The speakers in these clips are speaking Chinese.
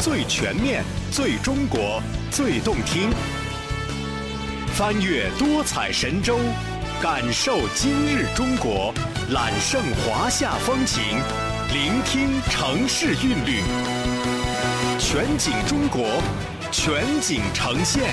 最全面、最中国、最动听。翻越多彩神州，感受今日中国，揽胜华夏风情，聆听城市韵律。全景中国，全景呈现。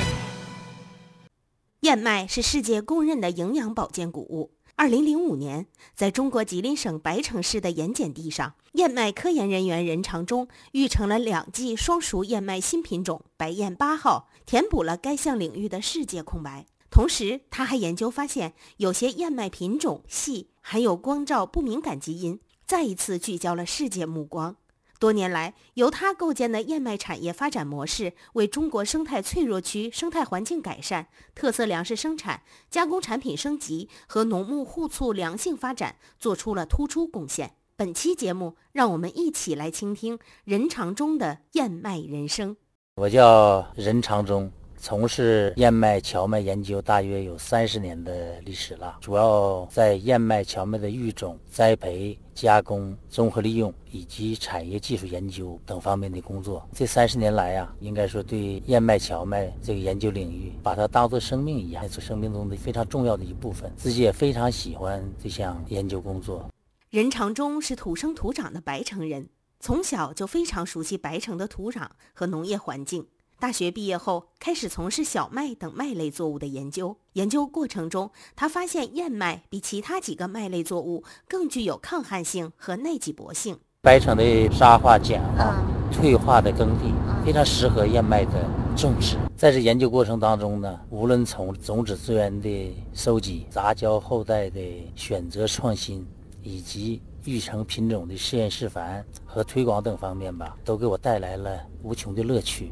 燕麦是世界公认的营养保健谷物。二零零五年，在中国吉林省白城市的盐碱地上，燕麦科研人员任长忠育成了两季双熟燕麦新品种“白燕八号”，填补了该项领域的世界空白。同时，他还研究发现，有些燕麦品种系含有光照不敏感基因，再一次聚焦了世界目光。多年来，由他构建的燕麦产业发展模式，为中国生态脆弱区生态环境改善、特色粮食生产、加工产品升级和农牧互促良性发展做出了突出贡献。本期节目，让我们一起来倾听任长忠的燕麦人生。我叫任长忠。从事燕麦、荞麦研究大约有三十年的历史了，主要在燕麦、荞麦的育种、栽培、加工、综合利用以及产业技术研究等方面的工作。这三十年来啊，应该说对燕麦、荞麦这个研究领域，把它当做生命一样，是生命中的非常重要的一部分。自己也非常喜欢这项研究工作。任长忠是土生土长的白城人，从小就非常熟悉白城的土壤和农业环境。大学毕业后，开始从事小麦等麦类作物的研究。研究过程中，他发现燕麦比其他几个麦类作物更具有抗旱性和耐瘠薄性。白城的沙化、碱化、退化的耕地非常适合燕麦的种植。在这研究过程当中呢，无论从种子资源的收集、杂交后代的选择创新，以及育成品种的试验示范和推广等方面吧，都给我带来了无穷的乐趣。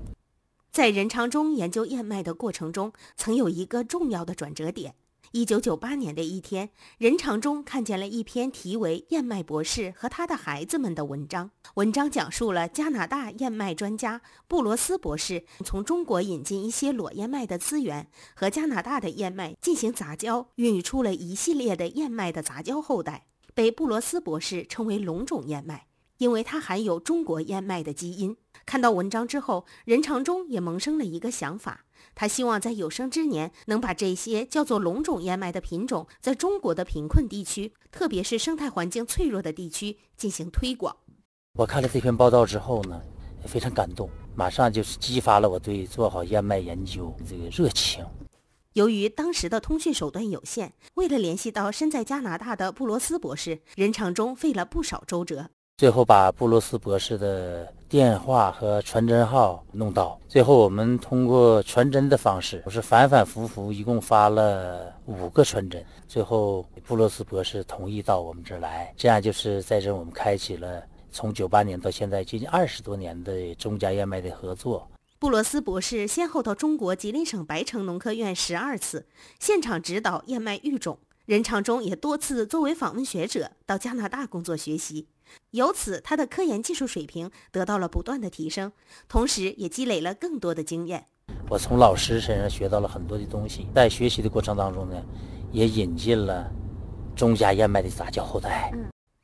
在任长忠研究燕麦的过程中，曾有一个重要的转折点。一九九八年的一天，任长忠看见了一篇题为《燕麦博士和他的孩子们》的文章。文章讲述了加拿大燕麦专家布罗斯博士从中国引进一些裸燕麦的资源，和加拿大的燕麦进行杂交，孕育出了一系列的燕麦的杂交后代，被布罗斯博士称为龙种燕麦，因为它含有中国燕麦的基因。看到文章之后，任长忠也萌生了一个想法，他希望在有生之年能把这些叫做龙种燕麦的品种，在中国的贫困地区，特别是生态环境脆弱的地区进行推广。我看了这篇报道之后呢，非常感动，马上就是激发了我对做好燕麦研究这个热情。由于当时的通讯手段有限，为了联系到身在加拿大的布罗斯博士，任长忠费了不少周折。最后把布罗斯博士的电话和传真号弄到。最后我们通过传真的方式，我是反反复复，一共发了五个传真。最后布罗斯博士同意到我们这儿来，这样就是在这我们开启了从九八年到现在接近二十多年的中加燕麦的合作。布罗斯博士先后到中国吉林省白城农科院十二次，现场指导燕麦育种。任长忠也多次作为访问学者到加拿大工作学习。由此，他的科研技术水平得到了不断的提升，同时也积累了更多的经验。我从老师身上学到了很多的东西，在学习的过程当中呢，也引进了中加燕麦的杂交后代。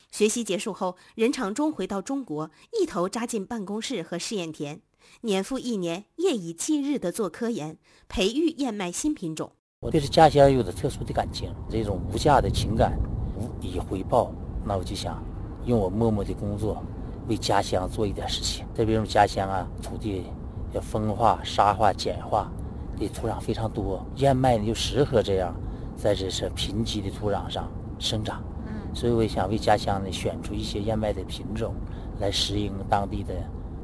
学习结束后，任长忠回到中国，一头扎进办公室和试验田，年复一年，夜以继日地做科研，培育燕麦新品种。我对这家乡有着特殊的感情，这种无价的情感，无以回报。那我就想。用我默默的工作，为家乡做一点事情。再比如家乡啊，土地要风化、沙化、碱化这土壤非常多，燕麦呢就适合这样，在这是贫瘠的土壤上生长。所以我想为家乡呢选出一些燕麦的品种，来适应当地的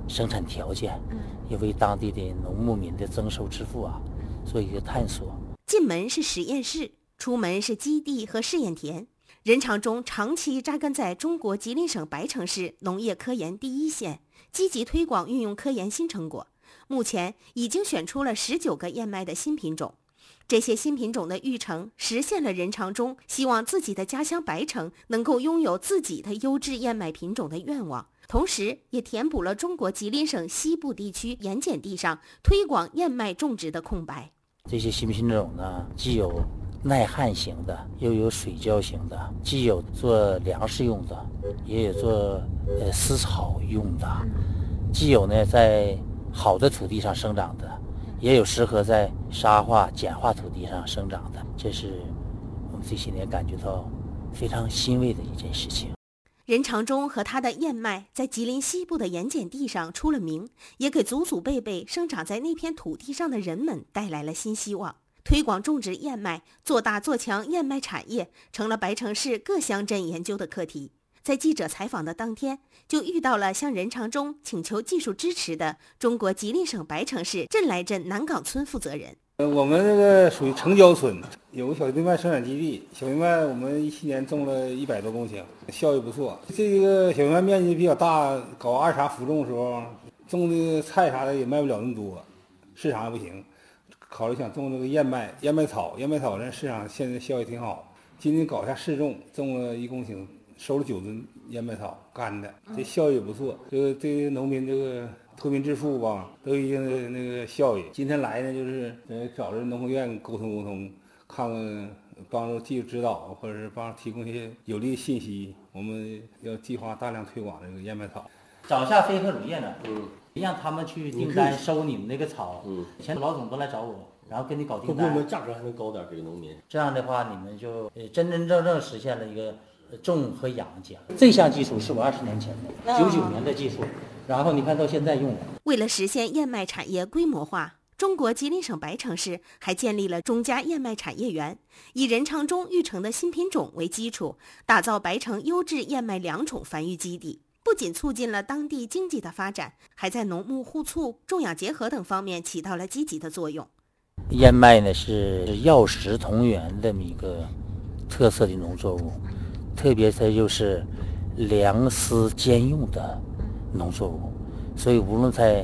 生产条件，也为当地的农牧民的增收致富啊做一个探索。进门是实验室，出门是基地和试验田。任长忠长期扎根在中国吉林省白城市农业科研第一线，积极推广运用科研新成果。目前已经选出了十九个燕麦的新品种，这些新品种的育成实现了任长忠希望自己的家乡白城能够拥有自己的优质燕麦品种的愿望，同时也填补了中国吉林省西部地区盐碱地上推广燕麦种植的空白。这些新品种呢，既有。耐旱型的，又有水浇型的，既有做粮食用的，也有做呃饲草用的，既有呢在好的土地上生长的，也有适合在沙化、碱化土地上生长的。这是我们这些年感觉到非常欣慰的一件事情。任长忠和他的燕麦在吉林西部的盐碱地上出了名，也给祖祖辈辈生长在那片土地上的人们带来了新希望。推广种植燕麦，做大做强燕麦产业，成了白城市各乡镇研究的课题。在记者采访的当天，就遇到了向任长忠请求技术支持的中国吉林省白城市镇来镇南岗村负责人。我们这个属于城郊村，有个小藜麦生产基地。小藜麦我们一七年种了一百多公顷，效益不错。这个小藜麦面积比较大，搞二茬辅种的时候，种的菜啥的也卖不了那么多，市场也不行。考虑想种这个燕麦、燕麦草，燕麦草在市场现在效益挺好。今年搞一下试种，种了一公顷，收了九吨燕麦草干的，这效益也不错。这个对于农民这个。脱贫致富吧，都有一定的那个效益。今天来呢，就是呃找着农科院沟通沟通，看看帮助技术指导，或者是帮提供一些有利信息。我们要计划大量推广这个燕麦草。找一下飞鹤乳业呢，嗯，让他们去订单收你们那个草。嗯，以前老总都来找我，然后跟你搞订单。我们价格还能高点给农民。这样的话，你们就呃真真正正实现了一个种和养结合。这项技术是我二十年前的，九九年的技术。然后你看到现在用了。为了实现燕麦产业规模化，中国吉林省白城市还建立了中加燕麦产业园，以任长中育成的新品种为基础，打造白城优质燕麦良种繁育基地。不仅促进了当地经济的发展，还在农牧互促、种养结合等方面起到了积极的作用。燕麦呢是药食同源这么一个特色的农作物，特别它就是粮食兼用的。农作物，所以无论在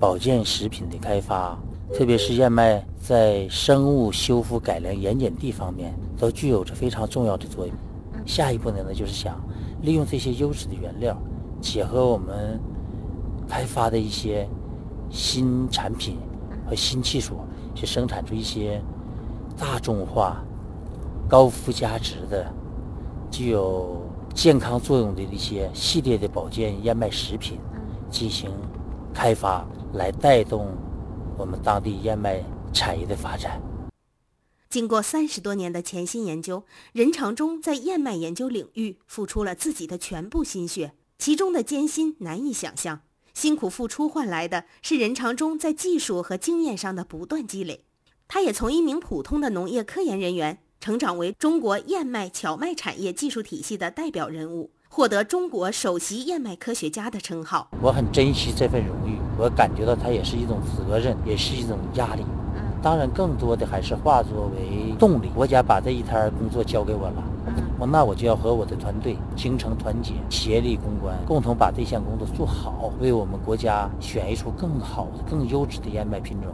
保健食品的开发，特别是燕麦在生物修复改良盐碱地方面，都具有着非常重要的作用。下一步呢，呢就是想利用这些优质的原料，结合我们开发的一些新产品和新技术，去生产出一些大众化、高附加值的，具有。健康作用的一些系列的保健燕麦食品进行开发，来带动我们当地燕麦产业的发展。经过三十多年的潜心研究，任长忠在燕麦研究领域付出了自己的全部心血，其中的艰辛难以想象。辛苦付出换来的是任长忠在技术和经验上的不断积累。他也从一名普通的农业科研人员。成长为中国燕麦荞麦产业技术体系的代表人物，获得中国首席燕麦科学家的称号。我很珍惜这份荣誉，我感觉到它也是一种责任，也是一种压力。当然，更多的还是化作为动力。国家把这一摊工作交给我了，我那我就要和我的团队精诚团结，协力攻关，共同把这项工作做好，为我们国家选一出更好的、更优质的燕麦品种。